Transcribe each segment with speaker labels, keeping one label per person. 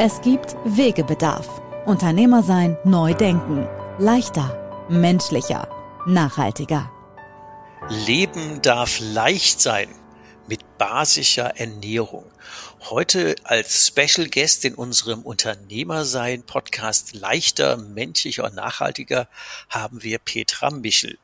Speaker 1: Es gibt Wegebedarf. Unternehmer sein, neu denken. Leichter, menschlicher, nachhaltiger.
Speaker 2: Leben darf leicht sein mit basischer Ernährung. Heute als Special Guest in unserem Unternehmer sein Podcast Leichter, menschlicher und nachhaltiger haben wir Petra Michel.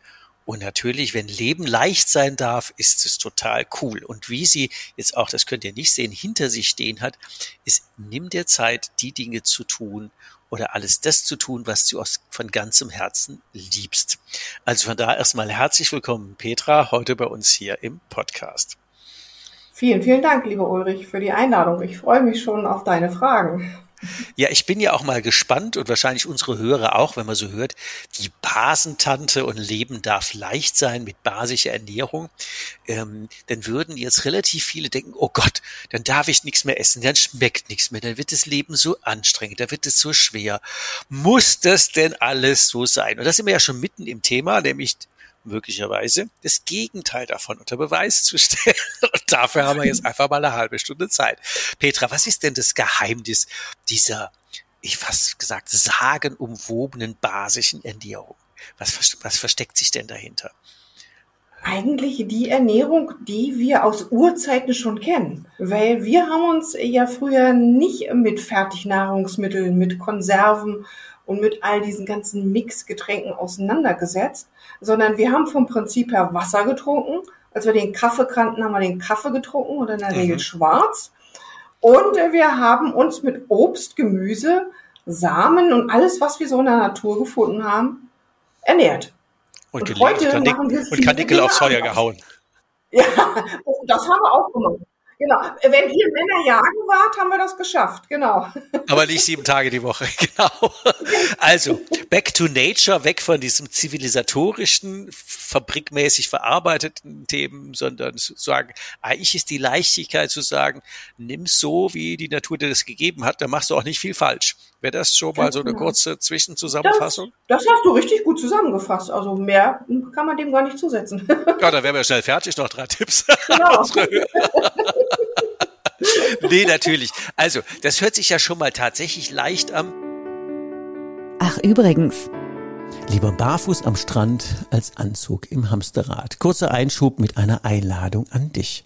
Speaker 2: Und natürlich, wenn Leben leicht sein darf, ist es total cool. Und wie sie jetzt auch, das könnt ihr nicht sehen, hinter sich stehen hat, ist, nimm dir Zeit, die Dinge zu tun oder alles das zu tun, was du aus, von ganzem Herzen liebst. Also von da erstmal herzlich willkommen, Petra, heute bei uns hier im Podcast.
Speaker 3: Vielen, vielen Dank, lieber Ulrich, für die Einladung. Ich freue mich schon auf deine Fragen.
Speaker 2: Ja, ich bin ja auch mal gespannt und wahrscheinlich unsere Hörer auch, wenn man so hört, die Basentante und Leben darf leicht sein mit basischer Ernährung. Ähm, dann würden jetzt relativ viele denken, oh Gott, dann darf ich nichts mehr essen, dann schmeckt nichts mehr, dann wird das Leben so anstrengend, dann wird es so schwer. Muss das denn alles so sein? Und da sind wir ja schon mitten im Thema, nämlich möglicherweise das Gegenteil davon unter Beweis zu stellen. Und dafür haben wir jetzt einfach mal eine halbe Stunde Zeit. Petra, was ist denn das Geheimnis dieser, ich fast gesagt, sagenumwobenen basischen Ernährung? Was, was versteckt sich denn dahinter?
Speaker 3: Eigentlich die Ernährung, die wir aus Urzeiten schon kennen. Weil wir haben uns ja früher nicht mit Fertignahrungsmitteln, mit Konserven und mit all diesen ganzen Mixgetränken auseinandergesetzt, sondern wir haben vom Prinzip her Wasser getrunken. Als wir den Kaffee kannten, haben wir den Kaffee getrunken oder in der mhm. Regel schwarz. Und wir haben uns mit Obst, Gemüse, Samen und alles, was wir so in der Natur gefunden haben, ernährt.
Speaker 2: Und, und heute machen wir und Kanickel aufs Feuer gehauen.
Speaker 3: Ja, das haben wir auch gemacht. Genau. Wenn ihr Männer jagen wart, haben wir das geschafft. Genau.
Speaker 2: Aber nicht sieben Tage die Woche. Genau. Also, back to nature, weg von diesem zivilisatorischen, fabrikmäßig verarbeiteten Themen, sondern zu sagen, eigentlich ist die Leichtigkeit zu sagen, nimm so, wie die Natur dir das gegeben hat, dann machst du auch nicht viel falsch. Wäre das schon mal so eine genau. kurze Zwischenzusammenfassung?
Speaker 3: Das, das, hast du richtig gut zusammengefasst. Also mehr kann man dem gar nicht zusetzen.
Speaker 2: Ja, dann wären wir schnell fertig. Noch drei Tipps. Genau. nee, natürlich. Also, das hört sich ja schon mal tatsächlich leicht an.
Speaker 1: Ach, übrigens.
Speaker 2: Lieber barfuß am Strand als Anzug im Hamsterrad. Kurzer Einschub mit einer Einladung an dich.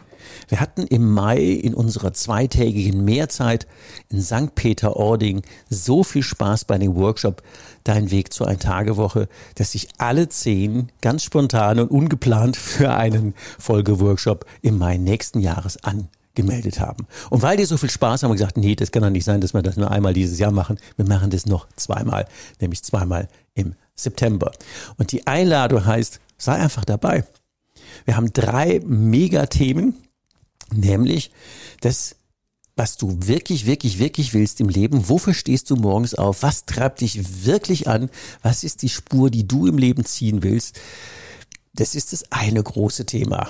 Speaker 2: Wir hatten im Mai in unserer zweitägigen Mehrzeit in St. Peter-Ording so viel Spaß bei dem Workshop Dein Weg zur Eintagewoche, dass sich alle zehn ganz spontan und ungeplant für einen Folgeworkshop im Mai nächsten Jahres an gemeldet haben. Und weil die so viel Spaß haben, haben wir gesagt, nee, das kann doch nicht sein, dass wir das nur einmal dieses Jahr machen. Wir machen das noch zweimal, nämlich zweimal im September. Und die Einladung heißt, sei einfach dabei. Wir haben drei Megathemen, nämlich das was du wirklich, wirklich, wirklich willst im Leben. Wofür stehst du morgens auf? Was treibt dich wirklich an? Was ist die Spur, die du im Leben ziehen willst? Das ist das eine große Thema.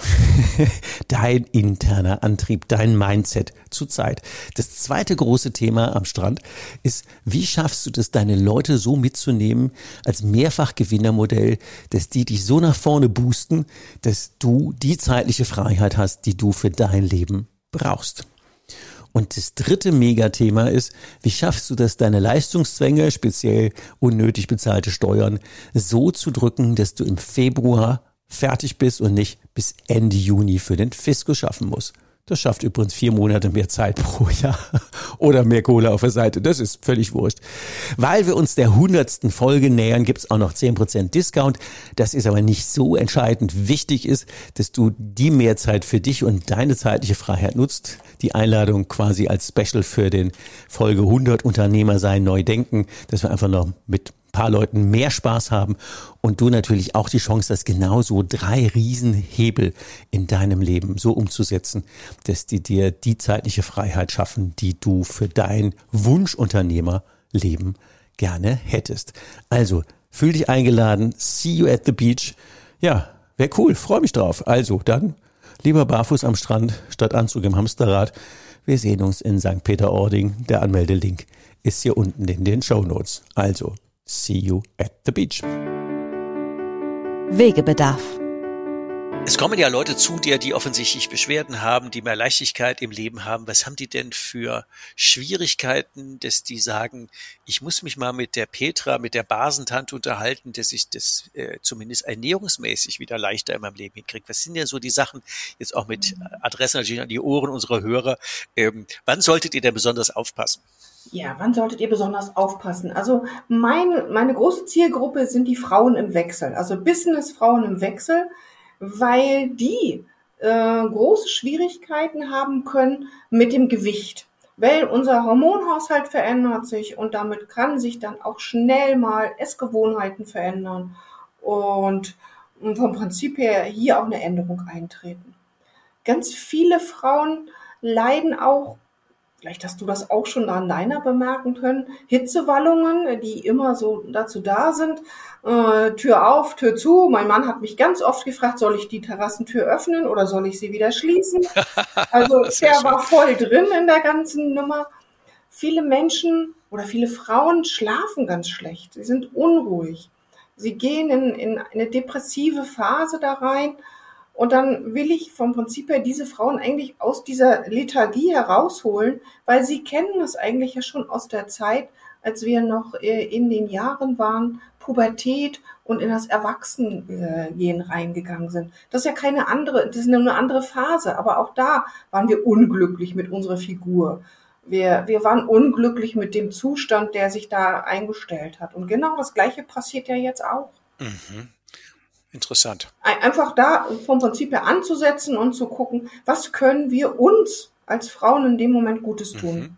Speaker 2: dein interner Antrieb, dein Mindset zur Zeit. Das zweite große Thema am Strand ist, wie schaffst du das, deine Leute so mitzunehmen als Mehrfachgewinnermodell, dass die dich so nach vorne boosten, dass du die zeitliche Freiheit hast, die du für dein Leben brauchst. Und das dritte Megathema ist, wie schaffst du das, deine Leistungszwänge, speziell unnötig bezahlte Steuern, so zu drücken, dass du im Februar fertig bist und nicht bis Ende Juni für den Fiskus schaffen musst.
Speaker 4: Das schafft übrigens vier Monate mehr Zeit pro Jahr oder mehr Kohle auf der Seite. Das ist völlig wurscht. Weil wir uns der hundertsten Folge nähern, gibt's auch noch zehn Prozent Discount. Das ist aber nicht so entscheidend. Wichtig ist, dass du die Mehrzeit für dich und deine zeitliche Freiheit nutzt. Die Einladung quasi als Special für den Folge 100 Unternehmer sein, neu denken, dass wir einfach noch mit paar Leuten mehr Spaß haben und du natürlich auch die Chance hast, genauso drei Riesenhebel in deinem Leben so umzusetzen, dass die dir die zeitliche Freiheit schaffen, die du für dein Wunschunternehmerleben gerne hättest. Also, fühl dich eingeladen. See you at the beach. Ja, wäre cool. Freue mich drauf. Also, dann lieber barfuß am Strand statt Anzug im Hamsterrad. Wir sehen uns in St. Peter-Ording. Der Anmeldelink ist hier unten in den Show Notes. Also, See you at the beach.
Speaker 1: Wegebedarf.
Speaker 2: Es kommen ja Leute zu dir, die offensichtlich Beschwerden haben, die mehr Leichtigkeit im Leben haben. Was haben die denn für Schwierigkeiten, dass die sagen, ich muss mich mal mit der Petra, mit der Basentante unterhalten, dass ich das äh, zumindest ernährungsmäßig wieder leichter in meinem Leben hinkriege? Was sind denn so die Sachen, jetzt auch mit Adresse natürlich an die Ohren unserer Hörer, ähm, wann solltet ihr denn besonders aufpassen?
Speaker 3: Ja, wann solltet ihr besonders aufpassen? Also mein, meine große Zielgruppe sind die Frauen im Wechsel, also Business-Frauen im Wechsel, weil die äh, große Schwierigkeiten haben können mit dem Gewicht. Weil unser Hormonhaushalt verändert sich und damit kann sich dann auch schnell mal Essgewohnheiten verändern und vom Prinzip her hier auch eine Änderung eintreten. Ganz viele Frauen leiden auch Vielleicht hast du das auch schon an deiner bemerken können. Hitzewallungen, die immer so dazu da sind. Äh, Tür auf, Tür zu. Mein Mann hat mich ganz oft gefragt, soll ich die Terrassentür öffnen oder soll ich sie wieder schließen? Also der war voll drin in der ganzen Nummer. Viele Menschen oder viele Frauen schlafen ganz schlecht. Sie sind unruhig. Sie gehen in, in eine depressive Phase da rein und dann will ich vom Prinzip her diese Frauen eigentlich aus dieser Lethargie herausholen, weil sie kennen es eigentlich ja schon aus der Zeit, als wir noch äh, in den Jahren waren, Pubertät und in das Erwachsenengehen reingegangen sind. Das ist ja keine andere, das ist eine andere Phase, aber auch da waren wir unglücklich mit unserer Figur. Wir, wir waren unglücklich mit dem Zustand, der sich da eingestellt hat. Und genau das Gleiche passiert ja jetzt auch. Mhm.
Speaker 2: Interessant.
Speaker 3: Einfach da vom Prinzip her anzusetzen und zu gucken, was können wir uns als Frauen in dem Moment Gutes tun. Mhm.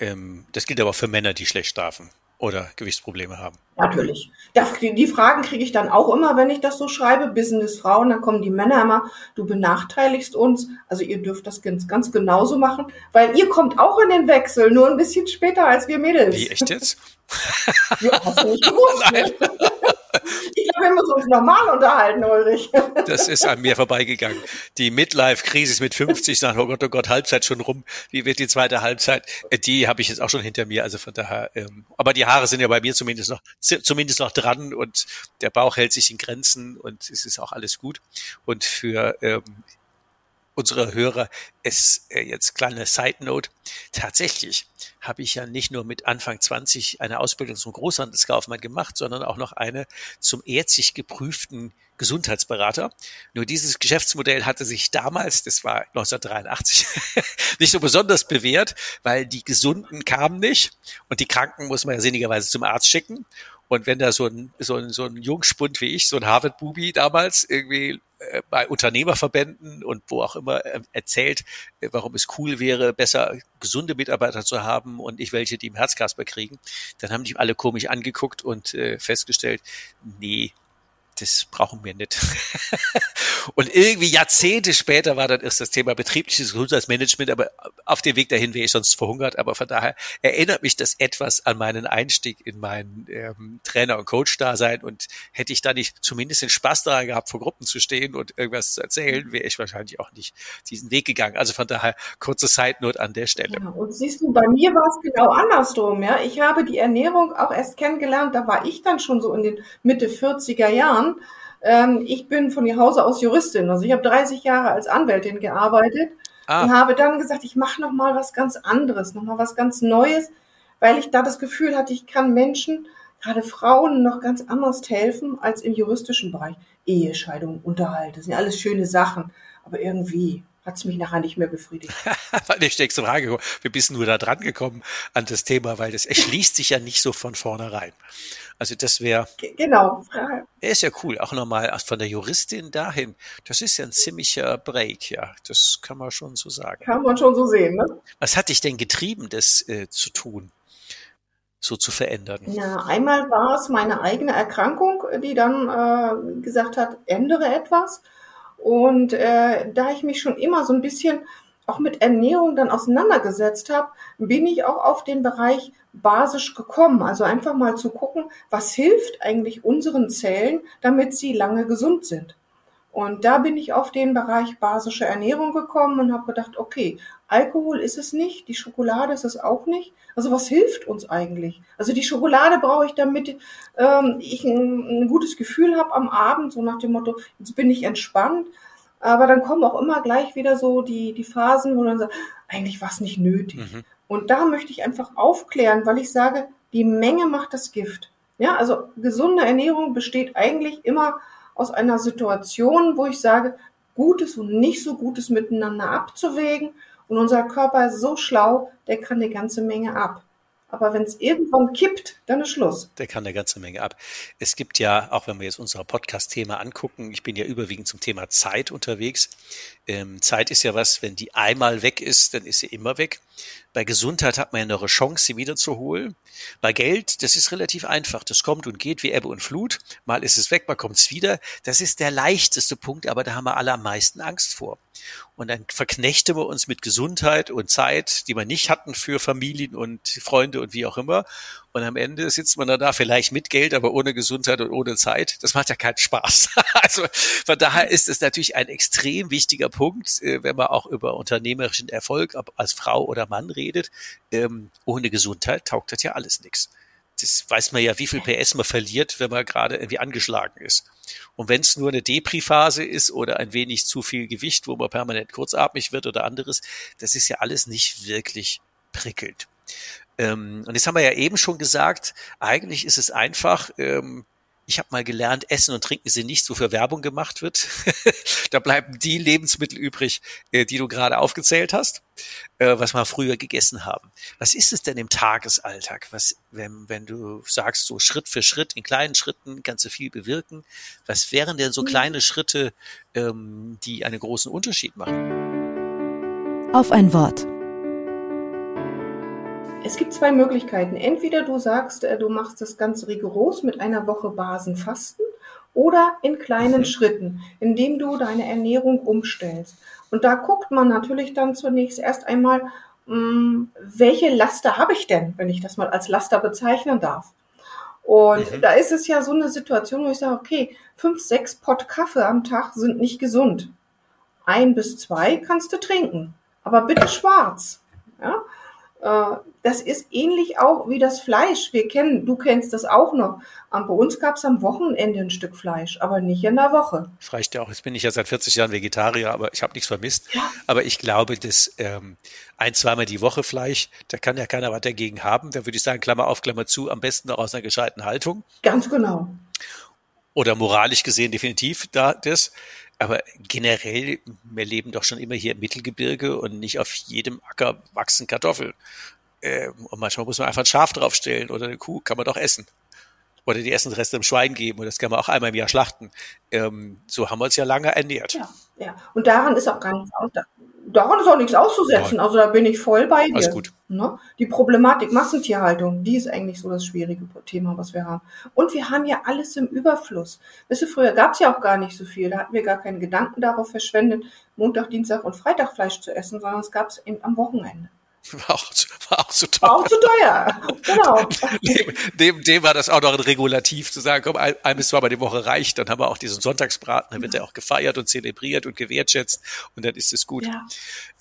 Speaker 2: Ähm, das gilt aber für Männer, die schlecht schlafen oder Gewichtsprobleme haben.
Speaker 3: Natürlich. Die Fragen kriege ich dann auch immer, wenn ich das so schreibe. Business-Frauen, dann kommen die Männer immer, du benachteiligst uns. Also ihr dürft das ganz, ganz genauso machen, weil ihr kommt auch in den Wechsel, nur ein bisschen später als wir Mädels.
Speaker 2: Wie, echt jetzt?
Speaker 3: ja, hast du nicht gewusst. Ne? Ich glaube, wir müssen uns normal unterhalten, Ulrich.
Speaker 2: Das ist an mir vorbeigegangen. Die Midlife-Krise mit 50, sagen, oh Gott, oh Gott, Halbzeit schon rum. Wie wird die zweite Halbzeit? Äh, die habe ich jetzt auch schon hinter mir. Also von daher, ähm, aber die Haare sind ja bei mir zumindest noch, zumindest noch dran und der Bauch hält sich in Grenzen und es ist auch alles gut. Und für ähm, unsere Hörer ist äh, jetzt kleine Side Note. Tatsächlich habe ich ja nicht nur mit Anfang 20 eine Ausbildung zum Großhandelskaufmann gemacht, sondern auch noch eine zum ärztlich geprüften Gesundheitsberater. Nur dieses Geschäftsmodell hatte sich damals, das war 1983, nicht so besonders bewährt, weil die Gesunden kamen nicht und die Kranken muss man ja sinnigerweise zum Arzt schicken. Und wenn da so ein, so ein, so ein Jungspund wie ich, so ein Harvard-Bubi damals irgendwie äh, bei Unternehmerverbänden und wo auch immer äh, erzählt, äh, warum es cool wäre, besser gesunde Mitarbeiter zu haben und nicht welche, die im Herzkasper kriegen, dann haben die alle komisch angeguckt und festgestellt, nee, das brauchen wir nicht. und irgendwie Jahrzehnte später war dann erst das Thema betriebliches Gesundheitsmanagement, aber auf dem Weg dahin wäre ich sonst verhungert. Aber von daher erinnert mich das etwas an meinen Einstieg in mein ähm, Trainer- und Coach-Dasein. Und hätte ich da nicht zumindest den Spaß daran gehabt, vor Gruppen zu stehen und irgendwas zu erzählen, wäre ich wahrscheinlich auch nicht diesen Weg gegangen. Also von daher kurze Side-Note an der Stelle.
Speaker 3: Ja, und siehst du, bei mir war es genau andersrum. Ja, Ich habe die Ernährung auch erst kennengelernt, da war ich dann schon so in den Mitte 40er Jahren Jahren. Ähm, ich bin von Hause aus Juristin, also ich habe 30 Jahre als Anwältin gearbeitet ah. und habe dann gesagt, ich mache noch mal was ganz anderes, noch mal was ganz Neues, weil ich da das Gefühl hatte, ich kann Menschen, gerade Frauen, noch ganz anders helfen als im juristischen Bereich. Ehescheidung, Unterhalt, das sind ja alles schöne Sachen, aber irgendwie hat es mich nachher nicht mehr befriedigt.
Speaker 2: Die nächste Frage. Wir bist nur da dran gekommen an das Thema, weil das erschließt sich ja nicht so von vornherein. Also das wäre.
Speaker 3: Genau.
Speaker 2: Er ist ja cool. Auch nochmal von der Juristin dahin. Das ist ja ein ziemlicher Break, ja. Das kann man schon so sagen.
Speaker 3: Kann man schon so sehen, ne?
Speaker 2: Was hat dich denn getrieben, das äh, zu tun? so zu verändern?
Speaker 3: Ja, einmal war es meine eigene Erkrankung, die dann äh, gesagt hat, ändere etwas. Und äh, da ich mich schon immer so ein bisschen auch mit Ernährung dann auseinandergesetzt habe, bin ich auch auf den Bereich basisch gekommen. Also einfach mal zu gucken, was hilft eigentlich unseren Zellen, damit sie lange gesund sind. Und da bin ich auf den Bereich basische Ernährung gekommen und habe gedacht, okay, Alkohol ist es nicht, die Schokolade ist es auch nicht. Also was hilft uns eigentlich? Also die Schokolade brauche ich, damit ähm, ich ein, ein gutes Gefühl habe am Abend, so nach dem Motto, jetzt bin ich entspannt. Aber dann kommen auch immer gleich wieder so die, die Phasen, wo man sagt, eigentlich war es nicht nötig. Mhm. Und da möchte ich einfach aufklären, weil ich sage, die Menge macht das Gift. Ja, also gesunde Ernährung besteht eigentlich immer aus einer Situation, wo ich sage, Gutes und nicht so Gutes miteinander abzuwägen. Und unser Körper ist so schlau, der kann eine ganze Menge ab. Aber wenn es irgendwann kippt, dann ist Schluss.
Speaker 2: Der kann eine ganze Menge ab. Es gibt ja, auch wenn wir jetzt unser Podcast-Thema angucken, ich bin ja überwiegend zum Thema Zeit unterwegs. Ähm, Zeit ist ja was, wenn die einmal weg ist, dann ist sie immer weg. Bei Gesundheit hat man ja noch eine Chance, sie wiederzuholen. Bei Geld, das ist relativ einfach. Das kommt und geht wie Ebbe und Flut. Mal ist es weg, mal kommt es wieder. Das ist der leichteste Punkt, aber da haben wir alle am meisten Angst vor. Und dann verknechten wir uns mit Gesundheit und Zeit, die wir nicht hatten für Familien und Freunde und wie auch immer. Und am Ende sitzt man da vielleicht mit Geld, aber ohne Gesundheit und ohne Zeit. Das macht ja keinen Spaß. Also von daher ist es natürlich ein extrem wichtiger Punkt, äh, wenn man auch über unternehmerischen Erfolg als Frau oder Mann redet. Ähm, ohne Gesundheit taugt das ja alles nichts das weiß man ja, wie viel PS man verliert, wenn man gerade irgendwie angeschlagen ist. Und wenn es nur eine Depri-Phase ist oder ein wenig zu viel Gewicht, wo man permanent kurzatmig wird oder anderes, das ist ja alles nicht wirklich prickelnd. Ähm, und jetzt haben wir ja eben schon gesagt, eigentlich ist es einfach, ähm, ich habe mal gelernt, Essen und Trinken sind nicht so für Werbung gemacht wird. da bleiben die Lebensmittel übrig, äh, die du gerade aufgezählt hast, äh, was wir früher gegessen haben. Was ist es denn im Tagesalltag? Was, wenn, wenn du sagst, so Schritt für Schritt, in kleinen Schritten kannst du viel bewirken. Was wären denn so mhm. kleine Schritte, ähm, die einen großen Unterschied machen?
Speaker 1: Auf ein Wort.
Speaker 3: Es gibt zwei Möglichkeiten. Entweder du sagst, äh, du machst das ganz rigoros mit einer Woche Basenfasten oder in kleinen mhm. Schritten, indem du deine Ernährung umstellst. Und da guckt man natürlich dann zunächst erst einmal, mm, welche Laster habe ich denn, wenn ich das mal als Laster bezeichnen darf. Und mhm. da ist es ja so eine Situation, wo ich sage, okay, fünf, sechs Pott Kaffee am Tag sind nicht gesund. Ein bis zwei kannst du trinken, aber bitte schwarz. Ja? Äh, das ist ähnlich auch wie das Fleisch. Wir kennen, du kennst das auch noch. Bei uns gab es am Wochenende ein Stück Fleisch, aber nicht in der Woche.
Speaker 2: Das reicht ja auch. Jetzt bin ich ja seit 40 Jahren Vegetarier, aber ich habe nichts vermisst. Ja. Aber ich glaube, dass ähm, ein, zweimal die Woche Fleisch, da kann ja keiner was dagegen haben. Da würde ich sagen, Klammer auf, Klammer zu, am besten noch aus einer gescheiten Haltung.
Speaker 3: Ganz genau.
Speaker 2: Oder moralisch gesehen definitiv da das. Aber generell, wir leben doch schon immer hier im Mittelgebirge und nicht auf jedem Acker wachsen Kartoffeln. Ähm, und manchmal muss man einfach ein Schaf draufstellen oder eine Kuh, kann man doch essen. Oder die Essensreste im Schwein geben und das kann man auch einmal im Jahr schlachten. Ähm, so haben wir uns ja lange ernährt.
Speaker 3: Ja, ja. Und daran ist auch gar nichts aus daran ist auch nichts auszusetzen. Also da bin ich voll bei dir.
Speaker 2: Alles gut.
Speaker 3: Ne? Die Problematik Massentierhaltung, die ist eigentlich so das schwierige Thema, was wir haben. Und wir haben ja alles im Überfluss. Weißt du, früher gab es ja auch gar nicht so viel. Da hatten wir gar keinen Gedanken darauf verschwendet, Montag, Dienstag und Freitag Fleisch zu essen, sondern es gab es eben am Wochenende.
Speaker 2: War auch, zu, war auch zu teuer.
Speaker 3: War auch zu teuer, genau.
Speaker 2: neben, neben dem war das auch noch ein Regulativ, zu sagen, komm, ein, ein bis zweimal die Woche reicht, dann haben wir auch diesen Sonntagsbraten, dann wird er auch gefeiert und zelebriert und gewertschätzt und dann ist es gut. Ja.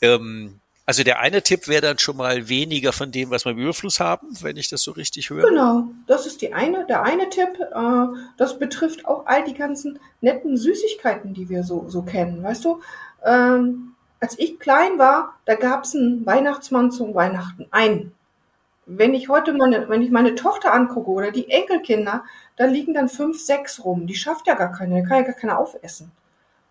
Speaker 2: Ähm, also der eine Tipp wäre dann schon mal weniger von dem, was wir im Überfluss haben, wenn ich das so richtig höre.
Speaker 3: Genau, das ist die eine, der eine Tipp. Äh, das betrifft auch all die ganzen netten Süßigkeiten, die wir so, so kennen. Weißt du, ähm, als ich klein war, da gab es einen Weihnachtsmann zum Weihnachten. Einen. Wenn ich heute meine, wenn ich meine Tochter angucke oder die Enkelkinder, da liegen dann fünf, sechs rum. Die schafft ja gar keine, kann ja gar keine aufessen.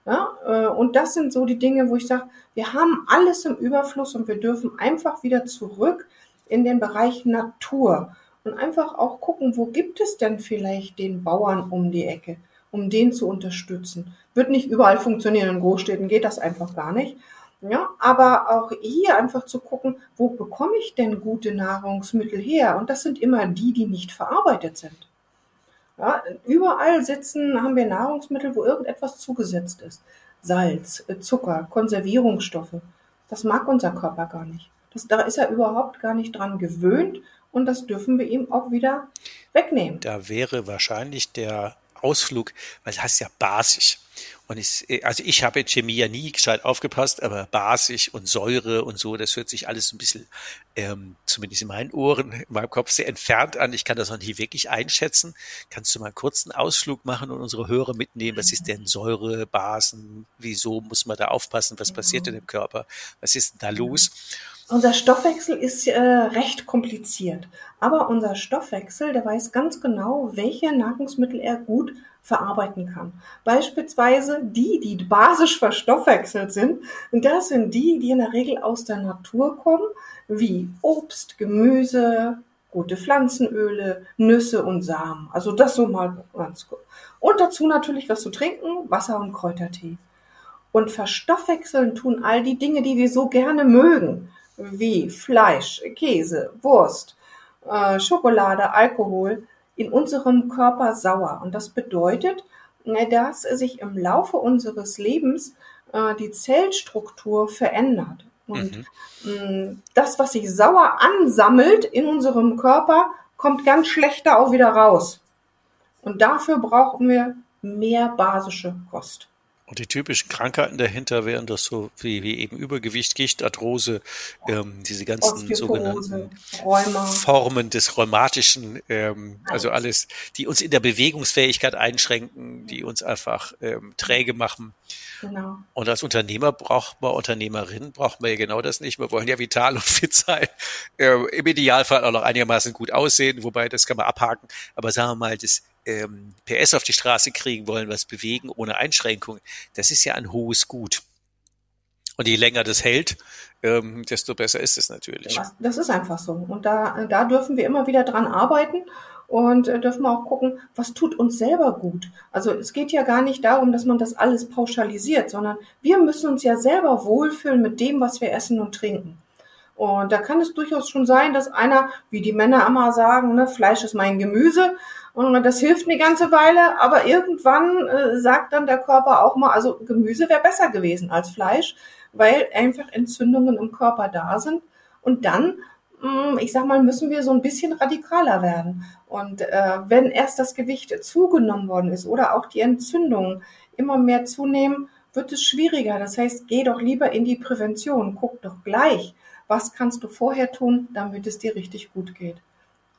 Speaker 3: Ja, äh, und das sind so die Dinge, wo ich sage, wir haben alles im Überfluss und wir dürfen einfach wieder zurück in den Bereich Natur und einfach auch gucken, wo gibt es denn vielleicht den Bauern um die Ecke, um den zu unterstützen. Wird nicht überall funktionieren, in Großstädten geht das einfach gar nicht. Ja, aber auch hier einfach zu gucken, wo bekomme ich denn gute Nahrungsmittel her? Und das sind immer die, die nicht verarbeitet sind. Ja, überall sitzen, haben wir Nahrungsmittel, wo irgendetwas zugesetzt ist. Salz, äh, Zucker, Konservierungsstoffe. Das mag unser Körper gar nicht. Das, da ist er überhaupt gar nicht dran gewöhnt und das dürfen wir ihm auch wieder wegnehmen.
Speaker 2: Da wäre wahrscheinlich der Ausflug, weil das heißt ja basisch. Und ich, also ich habe in Chemie ja nie gescheit aufgepasst, aber basisch und Säure und so, das hört sich alles ein bisschen, ähm, zumindest in meinen Ohren, in meinem Kopf sehr entfernt an. Ich kann das noch nicht wirklich einschätzen. Kannst du mal einen Ausflug machen und unsere Hörer mitnehmen? Was ist denn Säure, Basen? Wieso muss man da aufpassen? Was passiert denn im Körper? Was ist da los?
Speaker 3: Unser Stoffwechsel ist äh, recht kompliziert, aber unser Stoffwechsel, der weiß ganz genau, welche Nahrungsmittel er gut verarbeiten kann. Beispielsweise die, die basisch verstoffwechselt sind, und das sind die, die in der Regel aus der Natur kommen, wie Obst, Gemüse, gute Pflanzenöle, Nüsse und Samen. Also das so mal ganz gut. Und dazu natürlich was zu trinken, Wasser und Kräutertee. Und verstoffwechseln tun all die Dinge, die wir so gerne mögen wie Fleisch, Käse, Wurst, äh, Schokolade, Alkohol in unserem Körper sauer. Und das bedeutet, äh, dass sich im Laufe unseres Lebens äh, die Zellstruktur verändert. Und mhm. das, was sich sauer ansammelt in unserem Körper, kommt ganz schlechter auch wieder raus. Und dafür brauchen wir mehr basische Kost.
Speaker 2: Und die typischen Krankheiten dahinter wären das so wie, wie eben Übergewicht, Gicht, Arthrose, ähm, diese ganzen sogenannten Rheuma. Formen des Rheumatischen, ähm, also alles, die uns in der Bewegungsfähigkeit einschränken, die uns einfach ähm, träge machen. Genau. Und als Unternehmer braucht man, Unternehmerin braucht man ja genau das nicht. Wir wollen ja vital und fit sein. Äh, Im Idealfall auch noch einigermaßen gut aussehen, wobei das kann man abhaken. Aber sagen wir mal, das ähm, PS auf die Straße kriegen wollen, was bewegen ohne Einschränkung, das ist ja ein hohes Gut. Und je länger das hält, ähm, desto besser ist es natürlich.
Speaker 3: Das ist einfach so. Und da, da dürfen wir immer wieder dran arbeiten und äh, dürfen auch gucken, was tut uns selber gut. Also es geht ja gar nicht darum, dass man das alles pauschalisiert, sondern wir müssen uns ja selber wohlfühlen mit dem, was wir essen und trinken. Und da kann es durchaus schon sein, dass einer, wie die Männer immer sagen, ne, Fleisch ist mein Gemüse, und das hilft eine ganze Weile, aber irgendwann äh, sagt dann der Körper auch mal, also Gemüse wäre besser gewesen als Fleisch, weil einfach Entzündungen im Körper da sind. Und dann, mh, mm, ich sag mal, müssen wir so ein bisschen radikaler werden. Und äh, wenn erst das Gewicht zugenommen worden ist oder auch die Entzündungen immer mehr zunehmen, wird es schwieriger. Das heißt, geh doch lieber in die Prävention. Guck doch gleich, was kannst du vorher tun, damit es dir richtig gut geht.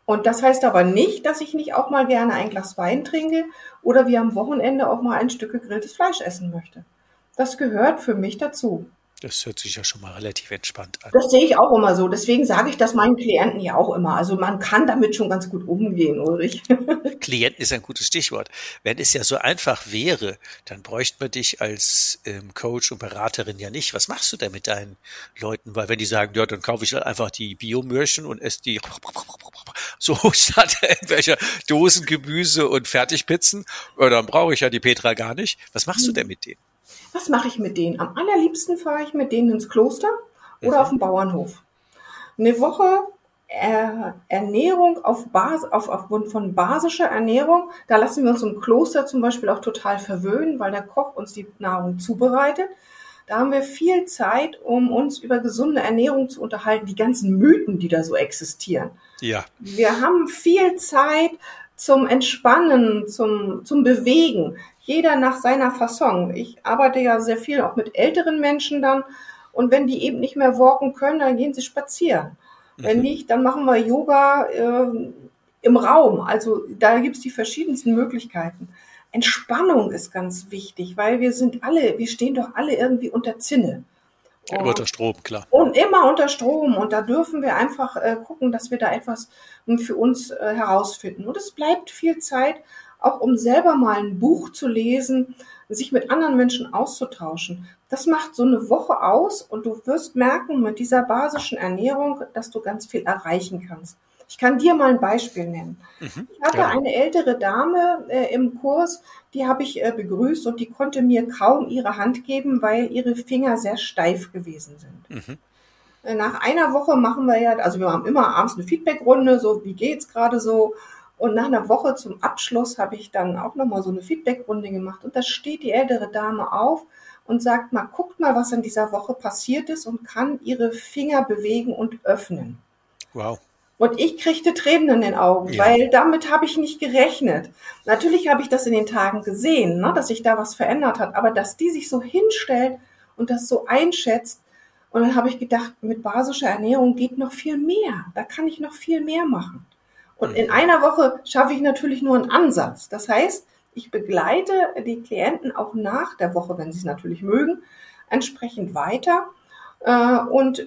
Speaker 3: Und das heißt aber nicht, dass ich nicht auch mal gerne ein Glas Wein trinke oder wie am Wochenende auch mal ein Stück gegrilltes Fleisch essen möchte. Das gehört für mich dazu.
Speaker 2: Das hört sich ja schon mal relativ entspannt an.
Speaker 3: Das sehe ich auch immer so. Deswegen sage ich das meinen Klienten ja auch immer. Also man kann damit schon ganz gut umgehen, Ulrich.
Speaker 2: Klienten ist ein gutes Stichwort. Wenn es ja so einfach wäre, dann bräuchte man dich als ähm, Coach und Beraterin ja nicht. Was machst du denn mit deinen Leuten? Weil wenn die sagen, ja, dann kaufe ich halt einfach die Biomürchen und esse die so statt irgendwelcher Dosen Gemüse und Fertigpizzen, ja, dann brauche ich ja die Petra gar nicht. Was machst du denn mit denen?
Speaker 3: Was mache ich mit denen? Am allerliebsten fahre ich mit denen ins Kloster oder mhm. auf den Bauernhof. Eine Woche äh, Ernährung auf Basis, auf, aufgrund von basischer Ernährung, da lassen wir uns im Kloster zum Beispiel auch total verwöhnen, weil der Koch uns die Nahrung zubereitet. Da haben wir viel Zeit, um uns über gesunde Ernährung zu unterhalten, die ganzen Mythen, die da so existieren.
Speaker 2: Ja.
Speaker 3: Wir haben viel Zeit zum Entspannen, zum, zum Bewegen jeder nach seiner Fasson. Ich arbeite ja sehr viel auch mit älteren Menschen dann. Und wenn die eben nicht mehr walken können, dann gehen sie spazieren. Mhm. Wenn nicht, dann machen wir Yoga äh, im Raum. Also da gibt's die verschiedensten Möglichkeiten. Entspannung ist ganz wichtig, weil wir sind alle, wir stehen doch alle irgendwie unter Zinne.
Speaker 2: Immer unter Strom, klar.
Speaker 3: Und immer unter Strom. Und da dürfen wir einfach äh, gucken, dass wir da etwas für uns äh, herausfinden. Und es bleibt viel Zeit auch um selber mal ein Buch zu lesen, sich mit anderen Menschen auszutauschen. Das macht so eine Woche aus und du wirst merken mit dieser basischen Ernährung, dass du ganz viel erreichen kannst. Ich kann dir mal ein Beispiel nennen. Mhm, ich hatte ja. eine ältere Dame äh, im Kurs, die habe ich äh, begrüßt und die konnte mir kaum ihre Hand geben, weil ihre Finger sehr steif gewesen sind. Mhm. Äh, nach einer Woche machen wir ja, also wir haben immer abends eine Feedbackrunde, so wie geht's gerade so. Und nach einer Woche zum Abschluss habe ich dann auch nochmal so eine Feedbackrunde gemacht. Und da steht die ältere Dame auf und sagt mal, guckt mal, was in dieser Woche passiert ist und kann ihre Finger bewegen und öffnen.
Speaker 2: Wow.
Speaker 3: Und ich kriegte Tränen in den Augen, ja. weil damit habe ich nicht gerechnet. Natürlich habe ich das in den Tagen gesehen, ne, dass sich da was verändert hat, aber dass die sich so hinstellt und das so einschätzt, und dann habe ich gedacht, mit basischer Ernährung geht noch viel mehr. Da kann ich noch viel mehr machen. Und in einer Woche schaffe ich natürlich nur einen Ansatz. Das heißt, ich begleite die Klienten auch nach der Woche, wenn sie es natürlich mögen, entsprechend weiter äh, und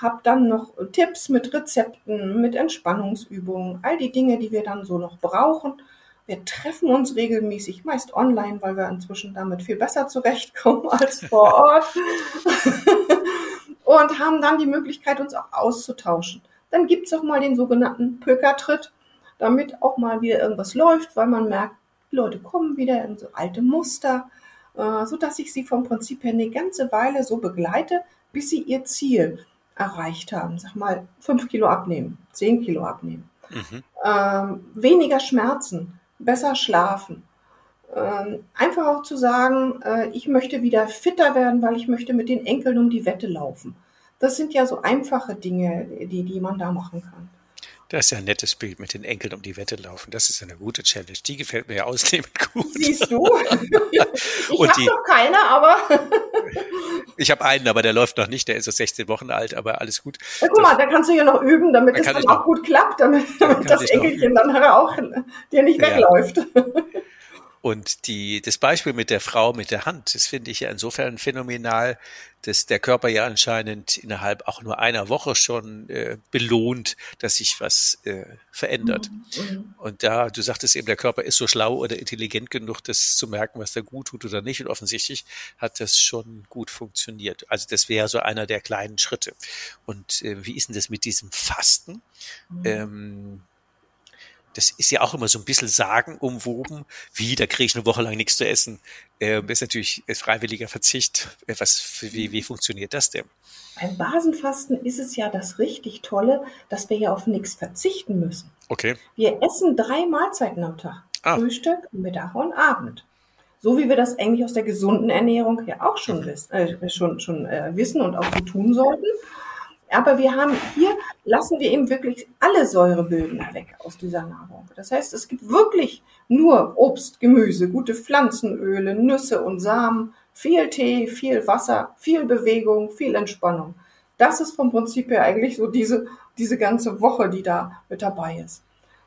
Speaker 3: habe dann noch Tipps mit Rezepten, mit Entspannungsübungen, all die Dinge, die wir dann so noch brauchen. Wir treffen uns regelmäßig, meist online, weil wir inzwischen damit viel besser zurechtkommen als vor Ort. und haben dann die Möglichkeit, uns auch auszutauschen. Dann gibt's auch mal den sogenannten Pökertritt, damit auch mal wieder irgendwas läuft, weil man merkt, die Leute kommen wieder in so alte Muster, äh, so dass ich sie vom Prinzip her eine ganze Weile so begleite, bis sie ihr Ziel erreicht haben. Sag mal, fünf Kilo abnehmen, zehn Kilo abnehmen. Mhm. Ähm, weniger Schmerzen, besser schlafen. Ähm, einfach auch zu sagen, äh, ich möchte wieder fitter werden, weil ich möchte mit den Enkeln um die Wette laufen. Das sind ja so einfache Dinge, die, die man da machen kann.
Speaker 2: Das ist ja ein nettes Bild mit den Enkeln um die Wette laufen. Das ist eine gute Challenge. Die gefällt mir ja ausnehmend gut.
Speaker 3: Siehst du? ich habe noch keine, aber.
Speaker 2: ich habe einen, aber der läuft noch nicht. Der ist so 16 Wochen alt, aber alles gut.
Speaker 3: Ja, guck mal, da kannst du ja noch üben, damit es dann auch noch, gut klappt, damit, damit das Enkelchen dann auch dir nicht ja. wegläuft.
Speaker 2: Und die, das Beispiel mit der Frau mit der Hand, das finde ich ja insofern phänomenal, dass der Körper ja anscheinend innerhalb auch nur einer Woche schon äh, belohnt, dass sich was äh, verändert. Und da, du sagtest eben, der Körper ist so schlau oder intelligent genug, das zu merken, was da gut tut oder nicht. Und offensichtlich hat das schon gut funktioniert. Also das wäre so einer der kleinen Schritte. Und äh, wie ist denn das mit diesem Fasten? Mhm. Ähm, das ist ja auch immer so ein bisschen Sagen umwoben, wie, da kriege ich eine Woche lang nichts zu essen. Äh, ist natürlich freiwilliger Verzicht. Äh, was, wie, wie funktioniert das denn?
Speaker 3: Beim Basenfasten ist es ja das richtig Tolle, dass wir ja auf nichts verzichten müssen.
Speaker 2: Okay.
Speaker 3: Wir essen drei Mahlzeiten am Tag. Ah. Frühstück, Mittag und Abend. So wie wir das eigentlich aus der gesunden Ernährung ja auch schon, wissen, äh, schon, schon äh, wissen und auch so tun sollten. Aber wir haben hier, lassen wir eben wirklich alle Säurebildner weg aus dieser Nahrung. Das heißt, es gibt wirklich nur Obst, Gemüse, gute Pflanzenöle, Nüsse und Samen, viel Tee, viel Wasser, viel Bewegung, viel Entspannung. Das ist vom Prinzip her eigentlich so diese, diese ganze Woche, die da mit dabei ist.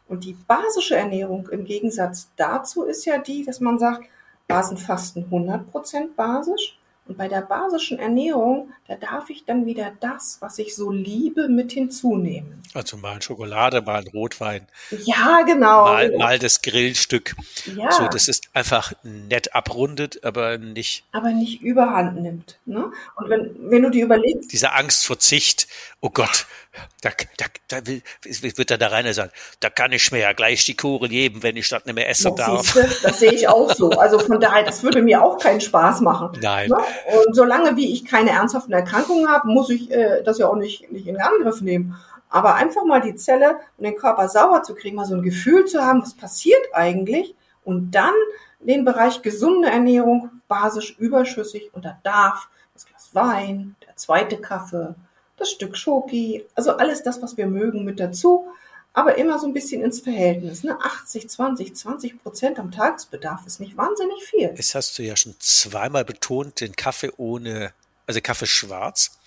Speaker 3: Und die basische Ernährung im Gegensatz dazu ist ja die, dass man sagt, Basenfasten 100% basisch, und bei der basischen Ernährung, da darf ich dann wieder das, was ich so liebe, mit hinzunehmen.
Speaker 2: Also mal ein Schokolade, mal ein Rotwein.
Speaker 3: Ja, genau.
Speaker 2: Mal, mal das Grillstück. Ja. So, das ist einfach nett abrundet, aber nicht.
Speaker 3: Aber nicht überhand nimmt. Ne? Und wenn, wenn du dir überlegst.
Speaker 2: Diese Angst vor Zicht, oh Gott, da, da, da will, wird dann der Rainer sagen, da kann ich mir ja gleich die Kuren geben, wenn ich das nicht mehr essen darf.
Speaker 3: Siehste, das sehe ich auch so. Also von daher, das würde mir auch keinen Spaß machen.
Speaker 2: Nein.
Speaker 3: Ne? Und solange wie ich keine ernsthaften Erkrankungen habe, muss ich äh, das ja auch nicht, nicht in Angriff nehmen. Aber einfach mal die Zelle und den Körper sauber zu kriegen, mal so ein Gefühl zu haben, was passiert eigentlich und dann den Bereich gesunde Ernährung, basisch überschüssig und da darf das Glas Wein, der zweite Kaffee, das Stück Schoki, also alles das, was wir mögen, mit dazu, aber immer so ein bisschen ins Verhältnis. Ne? 80, 20, 20 Prozent am Tagesbedarf ist nicht wahnsinnig viel.
Speaker 2: Es hast du ja schon zweimal betont, den Kaffee ohne, also Kaffee schwarz.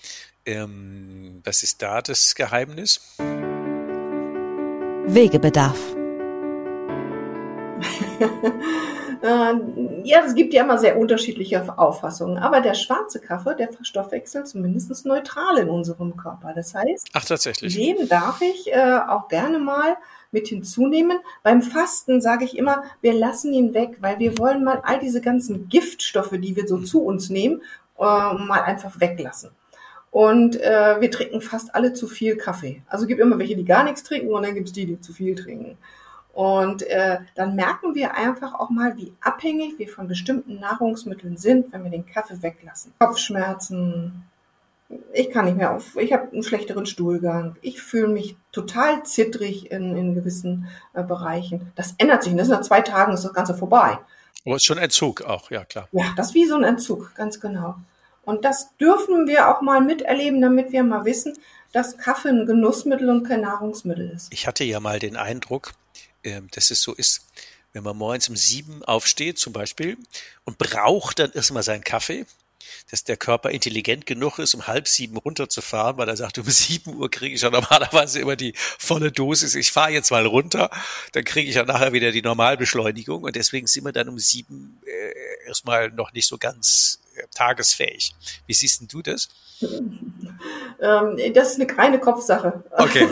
Speaker 2: Ähm, was ist da das Geheimnis?
Speaker 1: Wegebedarf.
Speaker 3: Äh, ja, es gibt ja immer sehr unterschiedliche Auffassungen, aber der schwarze Kaffee, der verstoffwechselt zumindest neutral in unserem Körper. Das heißt,
Speaker 2: Ach, tatsächlich.
Speaker 3: dem darf ich äh, auch gerne mal mit hinzunehmen. Beim Fasten sage ich immer, wir lassen ihn weg, weil wir wollen mal all diese ganzen Giftstoffe, die wir so zu uns nehmen, äh, mal einfach weglassen. Und äh, wir trinken fast alle zu viel Kaffee. Also es gibt immer welche, die gar nichts trinken und dann gibt es die, die zu viel trinken. Und äh, dann merken wir einfach auch mal, wie abhängig wir von bestimmten Nahrungsmitteln sind, wenn wir den Kaffee weglassen. Kopfschmerzen, ich kann nicht mehr auf, ich habe einen schlechteren Stuhlgang, ich fühle mich total zittrig in, in gewissen äh, Bereichen. Das ändert sich, das ist nach zwei Tagen ist das Ganze vorbei.
Speaker 2: Aber es ist schon Entzug auch, ja klar.
Speaker 3: Ja, das ist wie so ein Entzug, ganz genau. Und das dürfen wir auch mal miterleben, damit wir mal wissen, dass Kaffee ein Genussmittel und kein Nahrungsmittel ist.
Speaker 2: Ich hatte ja mal den Eindruck, dass es so ist, wenn man morgens um sieben aufsteht zum Beispiel und braucht dann erstmal seinen Kaffee, dass der Körper intelligent genug ist, um halb sieben runterzufahren, weil er sagt, um sieben Uhr kriege ich ja normalerweise immer die volle Dosis. Ich fahre jetzt mal runter, dann kriege ich ja nachher wieder die Normalbeschleunigung und deswegen sind wir dann um sieben äh, erstmal noch nicht so ganz tagesfähig. Wie siehst denn du das?
Speaker 3: Ähm, das ist eine reine Kopfsache.
Speaker 2: Okay.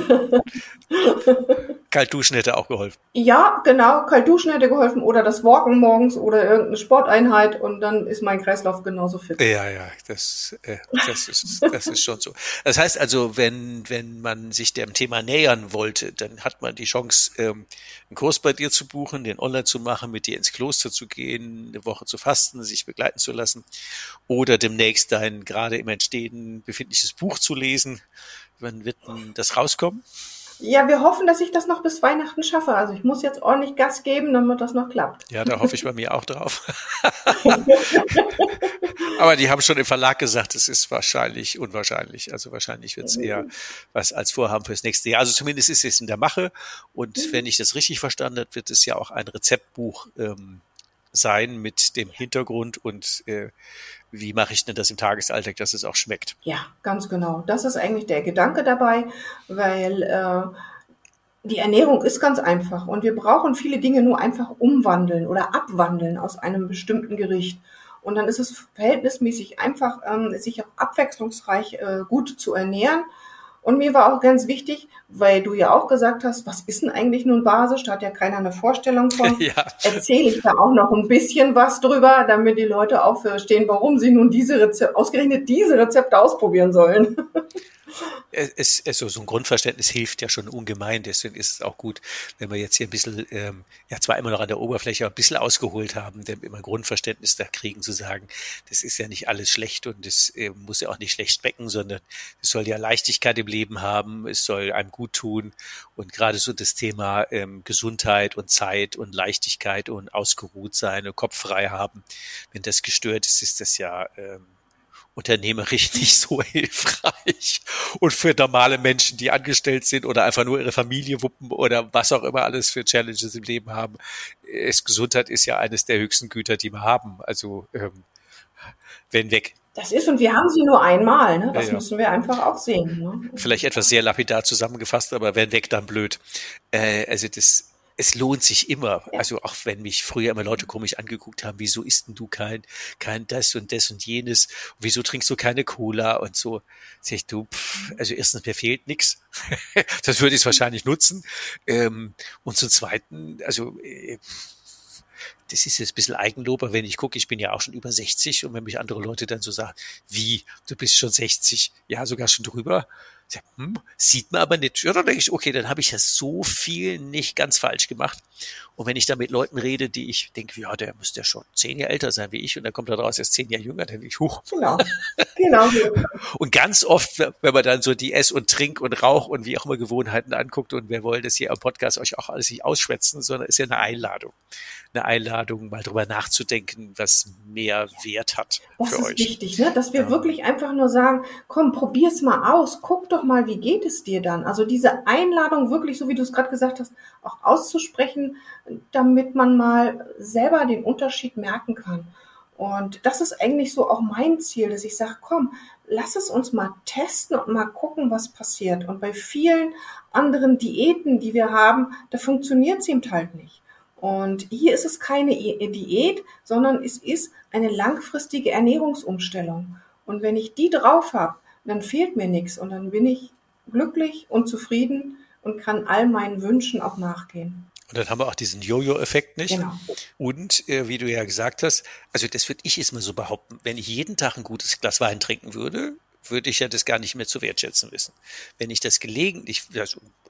Speaker 2: Kalt duschen hätte auch geholfen.
Speaker 3: Ja, genau. Kalt duschen hätte geholfen oder das Walken morgens oder irgendeine Sporteinheit und dann ist mein Kreislauf genauso fit.
Speaker 2: Ja, ja, das, äh, das, ist, das ist schon so. Das heißt also, wenn, wenn man sich dem Thema nähern wollte, dann hat man die Chance, ähm, einen Kurs bei dir zu buchen, den online zu machen, mit dir ins Kloster zu gehen, eine Woche zu fasten, sich begleiten zu lassen oder demnächst dein gerade im Entstehen befindliches Buch zu lesen. Wann wird denn das rauskommen?
Speaker 3: Ja, wir hoffen, dass ich das noch bis Weihnachten schaffe. Also ich muss jetzt ordentlich Gas geben, damit das noch klappt.
Speaker 2: Ja, da hoffe ich bei mir auch drauf. Aber die haben schon im Verlag gesagt, es ist wahrscheinlich unwahrscheinlich. Also wahrscheinlich wird es eher was als Vorhaben fürs nächste Jahr. Also zumindest ist es in der Mache. Und mhm. wenn ich das richtig verstanden habe, wird es ja auch ein Rezeptbuch ähm, sein mit dem Hintergrund und äh, wie mache ich denn das im Tagesalltag, dass es auch schmeckt?
Speaker 3: Ja, ganz genau. Das ist eigentlich der Gedanke dabei, weil äh, die Ernährung ist ganz einfach und wir brauchen viele Dinge nur einfach umwandeln oder abwandeln aus einem bestimmten Gericht. Und dann ist es verhältnismäßig einfach, ähm, sich auch abwechslungsreich äh, gut zu ernähren und mir war auch ganz wichtig, weil du ja auch gesagt hast, was ist denn eigentlich nun basisch? Da hat ja keiner eine Vorstellung von. Ja. Erzähle ich da auch noch ein bisschen was drüber, damit die Leute auch verstehen, warum sie nun diese Rezepte, ausgerechnet diese Rezepte ausprobieren sollen.
Speaker 2: es, es, so, ein Grundverständnis hilft ja schon ungemein. Deswegen ist es auch gut, wenn wir jetzt hier ein bisschen, ähm, ja zwar immer noch an der Oberfläche, aber ein bisschen ausgeholt haben, denn immer Grundverständnis da kriegen, zu sagen, das ist ja nicht alles schlecht und das äh, muss ja auch nicht schlecht schmecken, sondern es soll ja Leichtigkeit im Leben haben, es soll einem gut tun und gerade so das Thema ähm, Gesundheit und Zeit und Leichtigkeit und ausgeruht sein und Kopf frei haben, wenn das gestört ist, ist das ja ähm, unternehmerisch nicht so hilfreich. Und für normale Menschen, die angestellt sind oder einfach nur ihre Familie wuppen oder was auch immer alles für Challenges im Leben haben, ist Gesundheit ist ja eines der höchsten Güter, die wir haben. Also ähm, wenn weg.
Speaker 3: Das ist und wir haben sie nur einmal, ne? Das ja, ja. müssen wir einfach auch sehen. Ne?
Speaker 2: Vielleicht etwas sehr lapidar zusammengefasst, aber wenn weg, dann blöd. Äh, also das es lohnt sich immer. Also auch wenn mich früher immer Leute komisch angeguckt haben, wieso isst denn du kein, kein das und das und jenes? Und wieso trinkst du keine Cola und so? Sag ich, du, pff, also erstens, mir fehlt nichts. das würde ich wahrscheinlich nutzen. Ähm, und zum Zweiten, also äh, das ist jetzt ein bisschen Eigenlob, aber wenn ich gucke, ich bin ja auch schon über 60 und wenn mich andere Leute dann so sagen, wie, du bist schon 60, ja, sogar schon drüber, hm, sieht man aber nicht. Ja, dann denke ich, okay, dann habe ich ja so viel nicht ganz falsch gemacht. Und wenn ich da mit Leuten rede, die ich denke, ja, der müsste ja schon zehn Jahre älter sein wie ich und dann kommt da raus, er ist zehn Jahre jünger, dann denke ich, huch. Genau. genau. und ganz oft, wenn man dann so die Ess- und Trink- und Rauch- und wie auch immer Gewohnheiten anguckt und wir wollen das hier am Podcast euch auch alles nicht ausschwätzen, sondern ist ja eine Einladung. Eine Einladung, mal drüber nachzudenken, was mehr Wert hat
Speaker 3: das
Speaker 2: für
Speaker 3: ist
Speaker 2: euch.
Speaker 3: wichtig, ne? dass wir ja. wirklich einfach nur sagen, komm, probier's mal aus, guck doch mal, wie geht es dir dann? Also diese Einladung wirklich, so wie du es gerade gesagt hast, auch auszusprechen, damit man mal selber den Unterschied merken kann. Und das ist eigentlich so auch mein Ziel, dass ich sage, komm, lass es uns mal testen und mal gucken, was passiert. Und bei vielen anderen Diäten, die wir haben, da funktioniert es eben halt nicht. Und hier ist es keine Diät, sondern es ist eine langfristige Ernährungsumstellung. Und wenn ich die drauf habe, dann fehlt mir nichts und dann bin ich glücklich und zufrieden und kann all meinen Wünschen auch nachgehen.
Speaker 2: Und dann haben wir auch diesen Jojo-Effekt nicht.
Speaker 3: Genau.
Speaker 2: Und äh, wie du ja gesagt hast, also das würde ich jetzt mal so behaupten, wenn ich jeden Tag ein gutes Glas Wein trinken würde, würde ich ja das gar nicht mehr zu wertschätzen wissen. Wenn ich das gelegentlich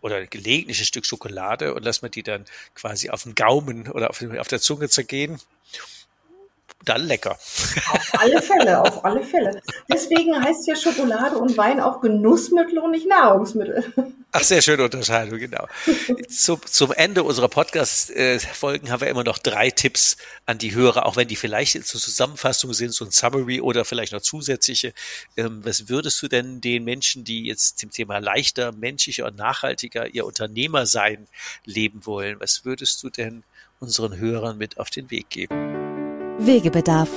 Speaker 2: oder gelegentlich ein Stück Schokolade und lass mir die dann quasi auf den Gaumen oder auf, auf der Zunge zergehen, dann lecker.
Speaker 3: Auf alle Fälle, auf alle Fälle. Deswegen heißt ja Schokolade und Wein auch Genussmittel und nicht Nahrungsmittel.
Speaker 2: Ach, sehr schöne Unterscheidung, genau. Zum, zum Ende unserer Podcast-Folgen haben wir immer noch drei Tipps an die Hörer, auch wenn die vielleicht zur Zusammenfassung sind, so ein Summary oder vielleicht noch zusätzliche. Ähm, was würdest du denn den Menschen, die jetzt zum Thema leichter, menschlicher und nachhaltiger ihr Unternehmersein leben wollen, was würdest du denn unseren Hörern mit auf den Weg geben?
Speaker 1: Wegebedarf.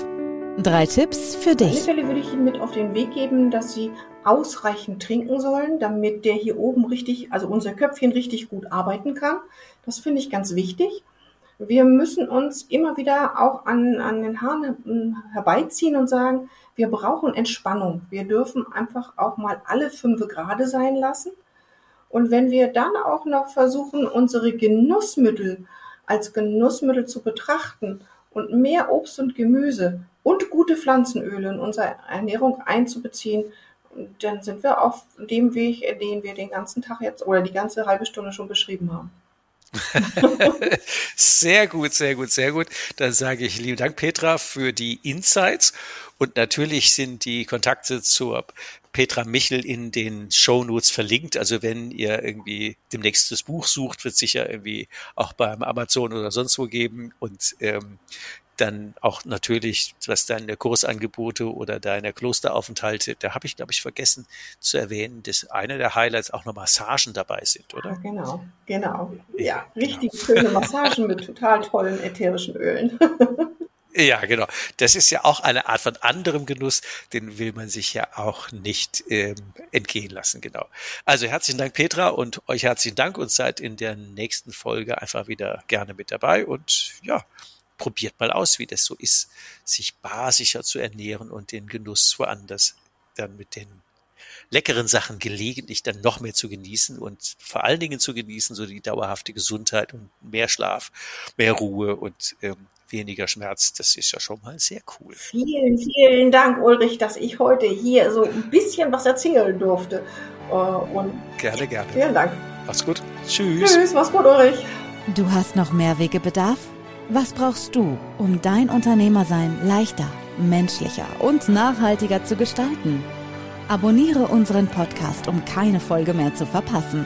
Speaker 1: Drei Tipps für dich.
Speaker 3: Auf alle Fälle würde ich Ihnen mit auf den Weg geben, dass Sie ausreichend trinken sollen, damit der hier oben richtig, also unser Köpfchen richtig gut arbeiten kann. Das finde ich ganz wichtig. Wir müssen uns immer wieder auch an, an den Haaren herbeiziehen und sagen, wir brauchen Entspannung. Wir dürfen einfach auch mal alle fünf Grade sein lassen. Und wenn wir dann auch noch versuchen, unsere Genussmittel als Genussmittel zu betrachten und mehr Obst und Gemüse und gute Pflanzenöle in unsere Ernährung einzubeziehen, dann sind wir auf dem Weg, den wir den ganzen Tag jetzt oder die ganze halbe Stunde schon beschrieben haben.
Speaker 2: sehr gut, sehr gut, sehr gut. Dann sage ich lieben Dank, Petra, für die Insights. Und natürlich sind die Kontakte zur Petra Michel in den Show Notes verlinkt. Also wenn ihr irgendwie demnächst das Buch sucht, wird sicher irgendwie auch beim Amazon oder sonst wo geben. Und ähm, dann auch natürlich, was deine Kursangebote oder deine Klosteraufenthalte, da habe ich, glaube ich, vergessen zu erwähnen, dass einer der Highlights auch noch Massagen dabei sind, oder? Ja,
Speaker 3: genau, genau. Ja, richtig genau. schöne Massagen mit total tollen ätherischen Ölen.
Speaker 2: Ja, genau. Das ist ja auch eine Art von anderem Genuss, den will man sich ja auch nicht ähm, entgehen lassen, genau. Also herzlichen Dank, Petra, und euch herzlichen Dank und seid in der nächsten Folge einfach wieder gerne mit dabei und ja, probiert mal aus, wie das so ist, sich basischer zu ernähren und den Genuss woanders dann mit den leckeren Sachen gelegentlich dann noch mehr zu genießen und vor allen Dingen zu genießen, so die dauerhafte Gesundheit und mehr Schlaf, mehr Ruhe und ähm, weniger Schmerz. Das ist ja schon mal sehr cool.
Speaker 3: Vielen, vielen Dank, Ulrich, dass ich heute hier so ein bisschen was erzählen durfte.
Speaker 2: Äh, und gerne, gerne.
Speaker 3: Vielen Dank.
Speaker 2: Mach's gut. Tschüss.
Speaker 3: Tschüss, mach's gut, Ulrich.
Speaker 1: Du hast noch mehr Wegebedarf? Was brauchst du, um dein Unternehmersein leichter, menschlicher und nachhaltiger zu gestalten? Abonniere unseren Podcast, um keine Folge mehr zu verpassen.